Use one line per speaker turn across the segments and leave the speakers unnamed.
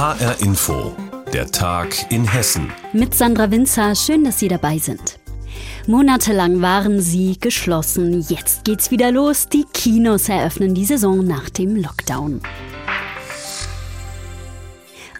HR Info, der Tag in Hessen.
Mit Sandra Winzer, schön, dass Sie dabei sind. Monatelang waren sie geschlossen. Jetzt geht's wieder los. Die Kinos eröffnen die Saison nach dem Lockdown.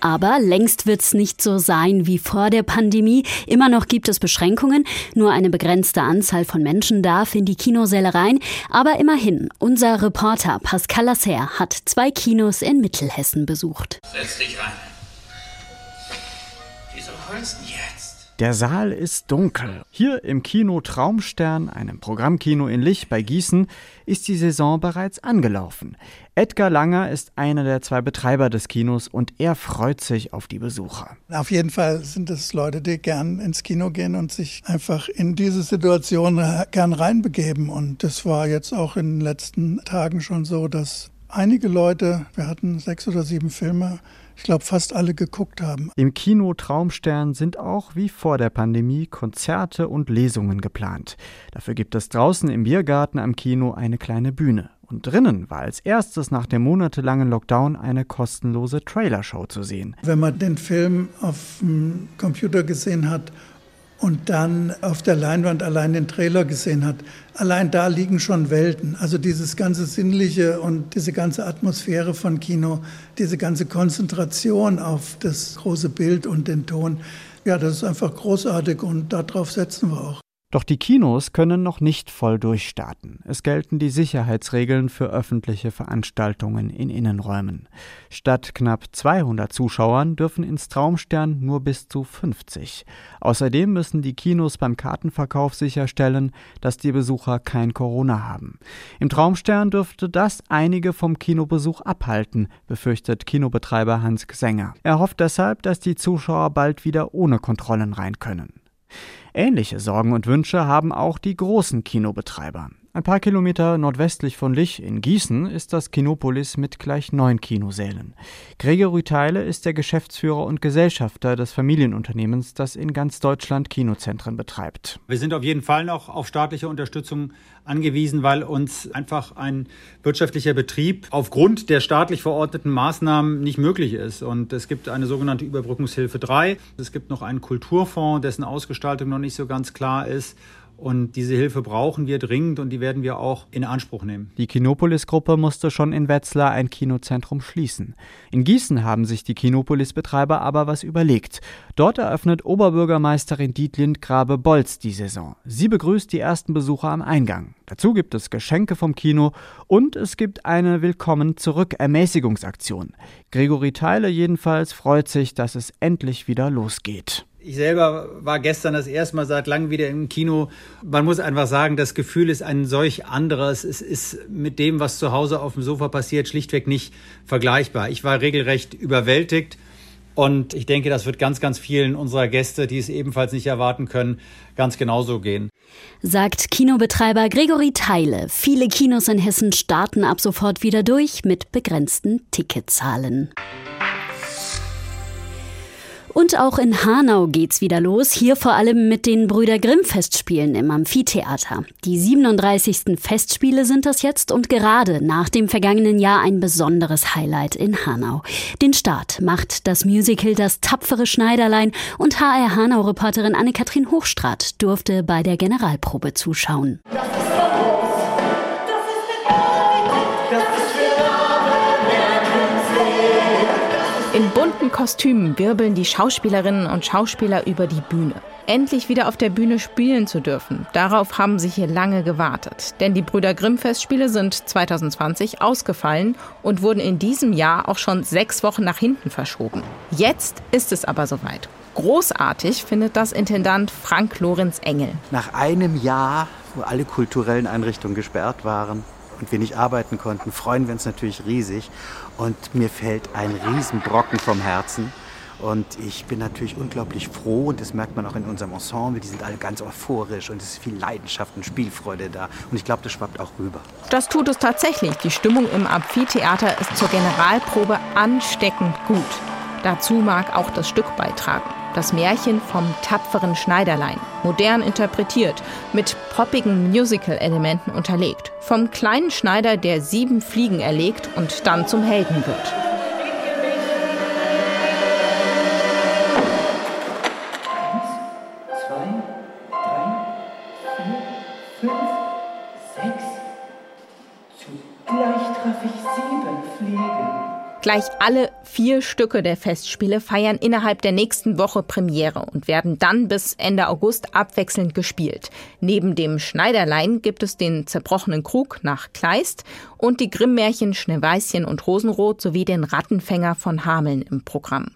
Aber längst wird's nicht so sein wie vor der Pandemie. Immer noch gibt es Beschränkungen. Nur eine begrenzte Anzahl von Menschen darf in die Kinosäle rein. Aber immerhin, unser Reporter Pascal Lasser hat zwei Kinos in Mittelhessen besucht.
Setz dich rein. Wieso heulst du jetzt?
Der Saal ist dunkel. Hier im Kino Traumstern, einem Programmkino in Lich bei Gießen, ist die Saison bereits angelaufen. Edgar Langer ist einer der zwei Betreiber des Kinos und er freut sich auf die Besucher.
Auf jeden Fall sind es Leute, die gern ins Kino gehen und sich einfach in diese Situation gern reinbegeben. Und das war jetzt auch in den letzten Tagen schon so, dass einige Leute, wir hatten sechs oder sieben Filme, ich glaube, fast alle geguckt haben.
Im Kino Traumstern sind auch wie vor der Pandemie Konzerte und Lesungen geplant. Dafür gibt es draußen im Biergarten am Kino eine kleine Bühne. Und drinnen war als erstes nach dem monatelangen Lockdown eine kostenlose Trailershow zu sehen.
Wenn man den Film auf dem Computer gesehen hat und dann auf der Leinwand allein den Trailer gesehen hat, allein da liegen schon Welten. Also dieses ganze Sinnliche und diese ganze Atmosphäre von Kino, diese ganze Konzentration auf das große Bild und den Ton, ja, das ist einfach großartig und darauf setzen wir auch.
Doch die Kinos können noch nicht voll durchstarten. Es gelten die Sicherheitsregeln für öffentliche Veranstaltungen in Innenräumen. Statt knapp 200 Zuschauern dürfen ins Traumstern nur bis zu 50. Außerdem müssen die Kinos beim Kartenverkauf sicherstellen, dass die Besucher kein Corona haben. Im Traumstern dürfte das einige vom Kinobesuch abhalten, befürchtet Kinobetreiber Hans Gsänger. Er hofft deshalb, dass die Zuschauer bald wieder ohne Kontrollen rein können. Ähnliche Sorgen und Wünsche haben auch die großen Kinobetreiber. Ein paar Kilometer nordwestlich von Lich in Gießen ist das Kinopolis mit gleich neun Kinosälen. Gregory Theile ist der Geschäftsführer und Gesellschafter des Familienunternehmens, das in ganz Deutschland Kinozentren betreibt.
Wir sind auf jeden Fall noch auf staatliche Unterstützung angewiesen, weil uns einfach ein wirtschaftlicher Betrieb aufgrund der staatlich verordneten Maßnahmen nicht möglich ist. Und es gibt eine sogenannte Überbrückungshilfe 3. Es gibt noch einen Kulturfonds, dessen Ausgestaltung noch nicht so ganz klar ist. Und diese Hilfe brauchen wir dringend und die werden wir auch in Anspruch nehmen.
Die Kinopolis-Gruppe musste schon in Wetzlar ein Kinozentrum schließen. In Gießen haben sich die Kinopolis-Betreiber aber was überlegt. Dort eröffnet Oberbürgermeisterin Dietlind Grabe-Bolz die Saison. Sie begrüßt die ersten Besucher am Eingang. Dazu gibt es Geschenke vom Kino und es gibt eine Willkommen zurück Ermäßigungsaktion. Gregory Theile jedenfalls freut sich, dass es endlich wieder losgeht.
Ich selber war gestern das erste Mal seit langem wieder im Kino. Man muss einfach sagen, das Gefühl ist ein solch anderes. Es ist mit dem, was zu Hause auf dem Sofa passiert, schlichtweg nicht vergleichbar. Ich war regelrecht überwältigt. Und ich denke, das wird ganz, ganz vielen unserer Gäste, die es ebenfalls nicht erwarten können, ganz genauso gehen.
Sagt Kinobetreiber Gregory Theile. Viele Kinos in Hessen starten ab sofort wieder durch mit begrenzten Ticketzahlen. Und auch in Hanau geht's wieder los, hier vor allem mit den Brüder Grimm Festspielen im Amphitheater. Die 37. Festspiele sind das jetzt und gerade nach dem vergangenen Jahr ein besonderes Highlight in Hanau. Den Start macht das Musical Das tapfere Schneiderlein und HR Hanau-Reporterin Anne-Kathrin Hochstrat durfte bei der Generalprobe zuschauen. Das ist
In bunten Kostümen wirbeln die Schauspielerinnen und Schauspieler über die Bühne. Endlich wieder auf der Bühne spielen zu dürfen, darauf haben sie hier lange gewartet. Denn die Brüder Grimm Festspiele sind 2020 ausgefallen und wurden in diesem Jahr auch schon sechs Wochen nach hinten verschoben. Jetzt ist es aber soweit. Großartig findet das Intendant Frank Lorenz Engel.
Nach einem Jahr, wo alle kulturellen Einrichtungen gesperrt waren, und wir nicht arbeiten konnten, freuen wir uns natürlich riesig. Und mir fällt ein Riesenbrocken vom Herzen. Und ich bin natürlich unglaublich froh und das merkt man auch in unserem Ensemble. Die sind alle ganz euphorisch und es ist viel Leidenschaft und Spielfreude da. Und ich glaube, das schwappt auch rüber.
Das tut es tatsächlich. Die Stimmung im Amphitheater ist zur Generalprobe ansteckend gut. Dazu mag auch das Stück beitragen. Das Märchen vom tapferen Schneiderlein, modern interpretiert, mit poppigen Musical-Elementen unterlegt. Vom kleinen Schneider, der sieben Fliegen erlegt und dann zum Helden wird.
Eins, zwei, drei, vier, fünf, sechs. zugleich treffe ich sieben Fliegen.
Gleich alle vier Stücke der Festspiele feiern innerhalb der nächsten Woche Premiere und werden dann bis Ende August abwechselnd gespielt. Neben dem Schneiderlein gibt es den zerbrochenen Krug nach Kleist und die Grimmmärchen Schneeweißchen und Rosenrot sowie den Rattenfänger von Hameln im Programm.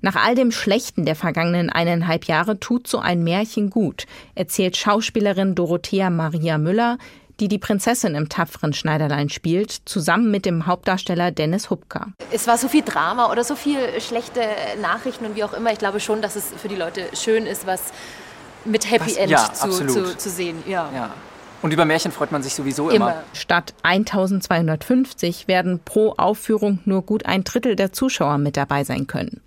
Nach all dem Schlechten der vergangenen eineinhalb Jahre tut so ein Märchen gut, erzählt Schauspielerin Dorothea Maria Müller, die die Prinzessin im tapferen Schneiderlein spielt, zusammen mit dem Hauptdarsteller Dennis Hupka.
Es war so viel Drama oder so viel schlechte Nachrichten und wie auch immer. Ich glaube schon, dass es für die Leute schön ist, was mit Happy was, End ja, zu, zu, zu, sehen. Ja. ja.
Und über Märchen freut man sich sowieso immer. immer.
Statt 1250 werden pro Aufführung nur gut ein Drittel der Zuschauer mit dabei sein können.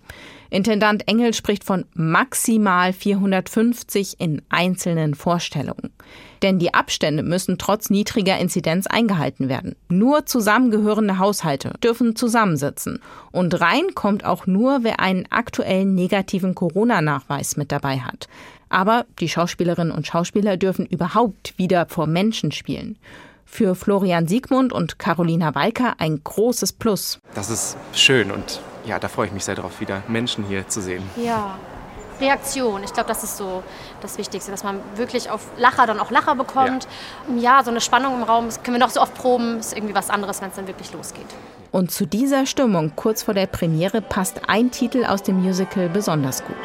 Intendant Engel spricht von maximal 450 in einzelnen Vorstellungen. Denn die Abstände müssen trotz niedriger Inzidenz eingehalten werden. Nur zusammengehörende Haushalte dürfen zusammensitzen. Und rein kommt auch nur, wer einen aktuellen negativen Corona-Nachweis mit dabei hat. Aber die Schauspielerinnen und Schauspieler dürfen überhaupt wieder vor Menschen spielen. Für Florian Siegmund und Carolina Walker ein großes Plus.
Das ist schön und ja, da freue ich mich sehr drauf, wieder Menschen hier zu sehen.
Ja, Reaktion. Ich glaube, das ist so das Wichtigste, dass man wirklich auf Lacher dann auch Lacher bekommt. Ja. ja, so eine Spannung im Raum, das können wir noch so oft proben, ist irgendwie was anderes, wenn es dann wirklich losgeht.
Und zu dieser Stimmung kurz vor der Premiere passt ein Titel aus dem Musical besonders gut.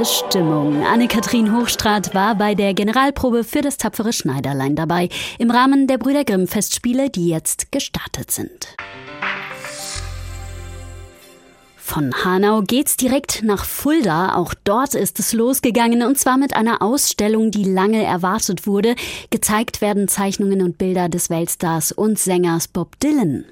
Tolle Stimmung. Anne-Kathrin Hochstrat war bei der Generalprobe für das tapfere Schneiderlein dabei, im Rahmen der Brüder Grimm Festspiele, die jetzt gestartet sind. Von Hanau geht's direkt nach Fulda. Auch dort ist es losgegangen und zwar mit einer Ausstellung, die lange erwartet wurde. Gezeigt werden Zeichnungen und Bilder des Weltstars und Sängers Bob Dylan.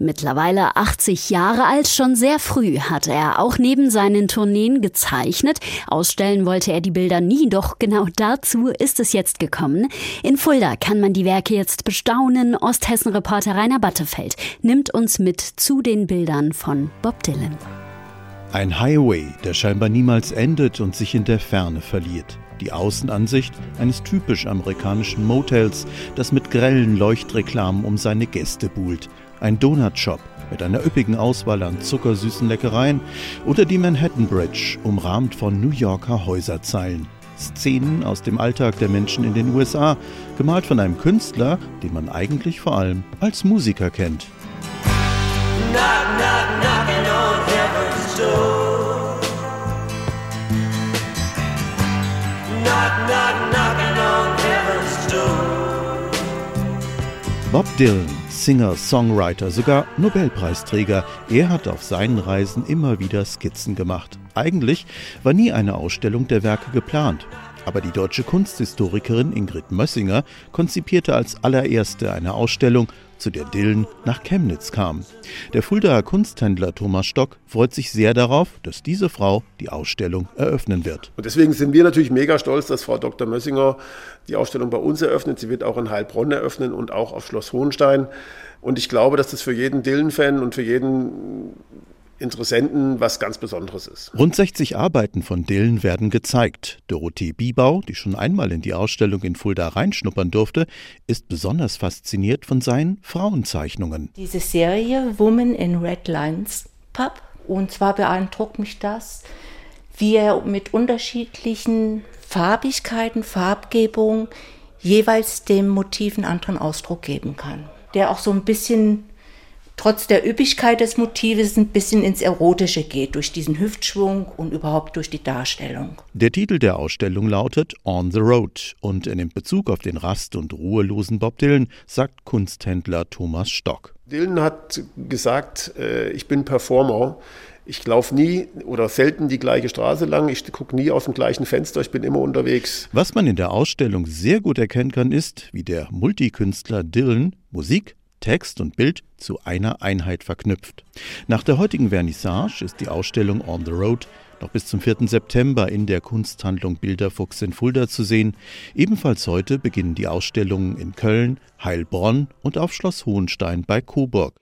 Mittlerweile 80 Jahre alt, schon sehr früh hat er auch neben seinen Tourneen gezeichnet. Ausstellen wollte er die Bilder nie, doch genau dazu ist es jetzt gekommen. In Fulda kann man die Werke jetzt bestaunen. Osthessen-Reporter Rainer Battefeld nimmt uns mit zu den Bildern von Bob Dylan.
Ein Highway, der scheinbar niemals endet und sich in der Ferne verliert. Die Außenansicht eines typisch amerikanischen Motels, das mit grellen Leuchtreklamen um seine Gäste buhlt. Ein Donutshop mit einer üppigen Auswahl an zuckersüßen Leckereien oder die Manhattan Bridge, umrahmt von New Yorker Häuserzeilen. Szenen aus dem Alltag der Menschen in den USA, gemalt von einem Künstler, den man eigentlich vor allem als Musiker kennt. Knock, knock, door. Knock, knock, knocking on heaven's door. Bob Dylan, Singer, Songwriter, sogar Nobelpreisträger, er hat auf seinen Reisen immer wieder Skizzen gemacht. Eigentlich war nie eine Ausstellung der Werke geplant. Aber die deutsche Kunsthistorikerin Ingrid Mössinger konzipierte als allererste eine Ausstellung zu der Dillen nach Chemnitz kam. Der Fuldaer Kunsthändler Thomas Stock freut sich sehr darauf, dass diese Frau die Ausstellung eröffnen wird.
Und deswegen sind wir natürlich mega stolz, dass Frau Dr. Mössinger die Ausstellung bei uns eröffnet. Sie wird auch in Heilbronn eröffnen und auch auf Schloss Hohenstein. Und ich glaube, dass das für jeden Dillen-Fan und für jeden Interessenten was ganz Besonderes ist.
Rund 60 Arbeiten von Dillen werden gezeigt. Dorothee Biebau, die schon einmal in die Ausstellung in Fulda reinschnuppern durfte, ist besonders fasziniert von seinen Frauenzeichnungen.
Diese Serie Woman in Red Lines Pub. Und zwar beeindruckt mich das, wie er mit unterschiedlichen Farbigkeiten, Farbgebung jeweils dem Motiv einen anderen Ausdruck geben kann. Der auch so ein bisschen trotz der Üppigkeit des Motives ein bisschen ins Erotische geht, durch diesen Hüftschwung und überhaupt durch die Darstellung.
Der Titel der Ausstellung lautet On the Road und er nimmt Bezug auf den rast- und ruhelosen Bob Dylan, sagt Kunsthändler Thomas Stock.
Dylan hat gesagt, äh, ich bin Performer. Ich laufe nie oder selten die gleiche Straße lang. Ich gucke nie aus dem gleichen Fenster. Ich bin immer unterwegs.
Was man in der Ausstellung sehr gut erkennen kann, ist, wie der Multikünstler Dylan Musik, Text und Bild zu einer Einheit verknüpft. Nach der heutigen Vernissage ist die Ausstellung On the Road noch bis zum 4. September in der Kunsthandlung Bilderfuchs in Fulda zu sehen. Ebenfalls heute beginnen die Ausstellungen in Köln, Heilbronn und auf Schloss Hohenstein bei Coburg.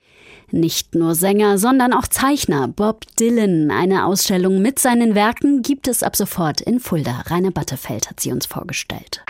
Nicht nur Sänger, sondern auch Zeichner Bob Dylan. Eine Ausstellung mit seinen Werken gibt es ab sofort in Fulda. Rainer Battefeld hat sie uns vorgestellt.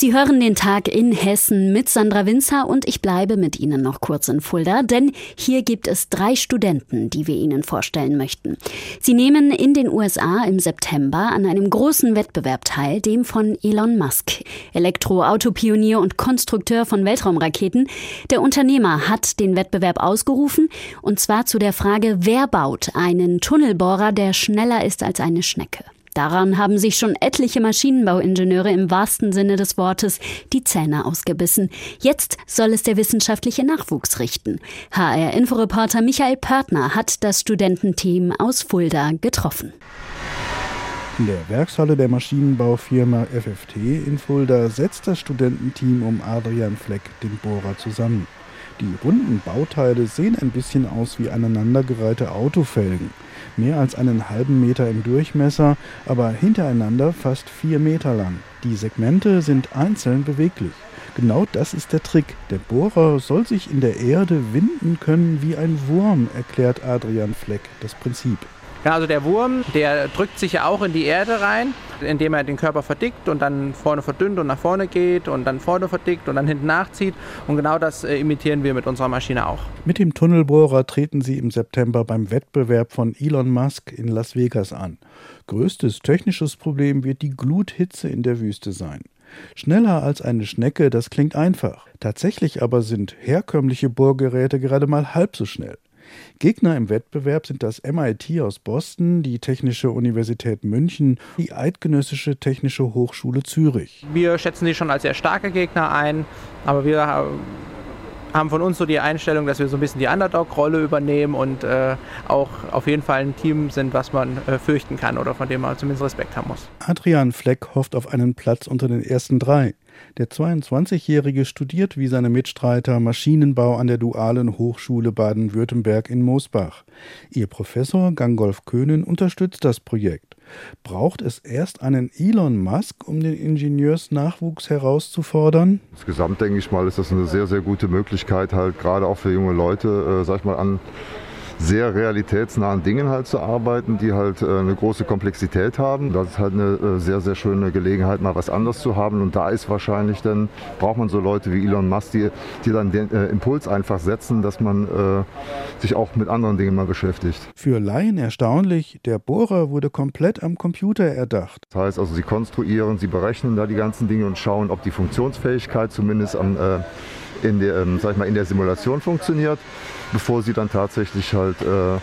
Sie hören den Tag in Hessen mit Sandra Winzer und ich bleibe mit Ihnen noch kurz in Fulda, denn hier gibt es drei Studenten, die wir Ihnen vorstellen möchten. Sie nehmen in den USA im September an einem großen Wettbewerb teil, dem von Elon Musk, Elektroautopionier und Konstrukteur von Weltraumraketen. Der Unternehmer hat den Wettbewerb ausgerufen und zwar zu der Frage, wer baut einen Tunnelbohrer, der schneller ist als eine Schnecke. Daran haben sich schon etliche Maschinenbauingenieure im wahrsten Sinne des Wortes die Zähne ausgebissen. Jetzt soll es der wissenschaftliche Nachwuchs richten. HR-Inforeporter Michael Pörtner hat das Studententeam aus Fulda getroffen.
In der Werkshalle der Maschinenbaufirma FFT in Fulda setzt das Studententeam um Adrian Fleck den Bohrer zusammen. Die runden Bauteile sehen ein bisschen aus wie aneinandergereihte Autofelgen. Mehr als einen halben Meter im Durchmesser, aber hintereinander fast vier Meter lang. Die Segmente sind einzeln beweglich. Genau das ist der Trick. Der Bohrer soll sich in der Erde winden können wie ein Wurm, erklärt Adrian Fleck das Prinzip.
Also der Wurm, der drückt sich ja auch in die Erde rein, indem er den Körper verdickt und dann vorne verdünnt und nach vorne geht und dann vorne verdickt und dann hinten nachzieht. Und genau das äh, imitieren wir mit unserer Maschine auch.
Mit dem Tunnelbohrer treten sie im September beim Wettbewerb von Elon Musk in Las Vegas an. Größtes technisches Problem wird die Gluthitze in der Wüste sein. Schneller als eine Schnecke, das klingt einfach. Tatsächlich aber sind herkömmliche Bohrgeräte gerade mal halb so schnell. Gegner im Wettbewerb sind das MIT aus Boston, die Technische Universität München, die Eidgenössische Technische Hochschule Zürich.
Wir schätzen sie schon als sehr starke Gegner ein, aber wir haben von uns so die Einstellung, dass wir so ein bisschen die Underdog-Rolle übernehmen und äh, auch auf jeden Fall ein Team sind, was man äh, fürchten kann oder von dem man zumindest Respekt haben muss.
Adrian Fleck hofft auf einen Platz unter den ersten drei. Der 22-Jährige studiert wie seine Mitstreiter Maschinenbau an der Dualen Hochschule Baden-Württemberg in Moosbach. Ihr Professor Gangolf Köhnen unterstützt das Projekt. Braucht es erst einen Elon Musk, um den Ingenieursnachwuchs herauszufordern?
Insgesamt denke ich mal, ist das eine sehr, sehr gute Möglichkeit, halt gerade auch für junge Leute, äh, sag ich mal, an sehr realitätsnahen Dingen halt zu arbeiten, die halt äh, eine große Komplexität haben. Das ist halt eine äh, sehr, sehr schöne Gelegenheit, mal was anderes zu haben. Und da ist wahrscheinlich dann, braucht man so Leute wie Elon Musk, die, die dann den äh, Impuls einfach setzen, dass man äh, sich auch mit anderen Dingen mal beschäftigt.
Für Laien erstaunlich, der Bohrer wurde komplett am Computer erdacht.
Das heißt also, sie konstruieren, sie berechnen da die ganzen Dinge und schauen, ob die Funktionsfähigkeit zumindest am äh, in der, ähm, sag ich mal, in der Simulation funktioniert, bevor sie dann tatsächlich halt äh,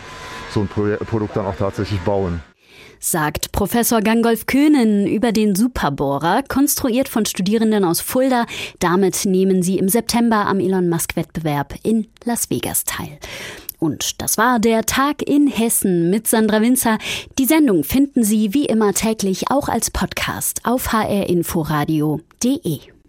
so ein Pro Produkt dann auch tatsächlich bauen
sagt Professor Gangolf Köhnen über den Superbohrer, konstruiert von Studierenden aus Fulda. Damit nehmen sie im September am Elon Musk Wettbewerb in Las Vegas teil. Und das war der Tag in Hessen mit Sandra Winzer. Die Sendung finden Sie wie immer täglich auch als Podcast auf hrinforadio.de.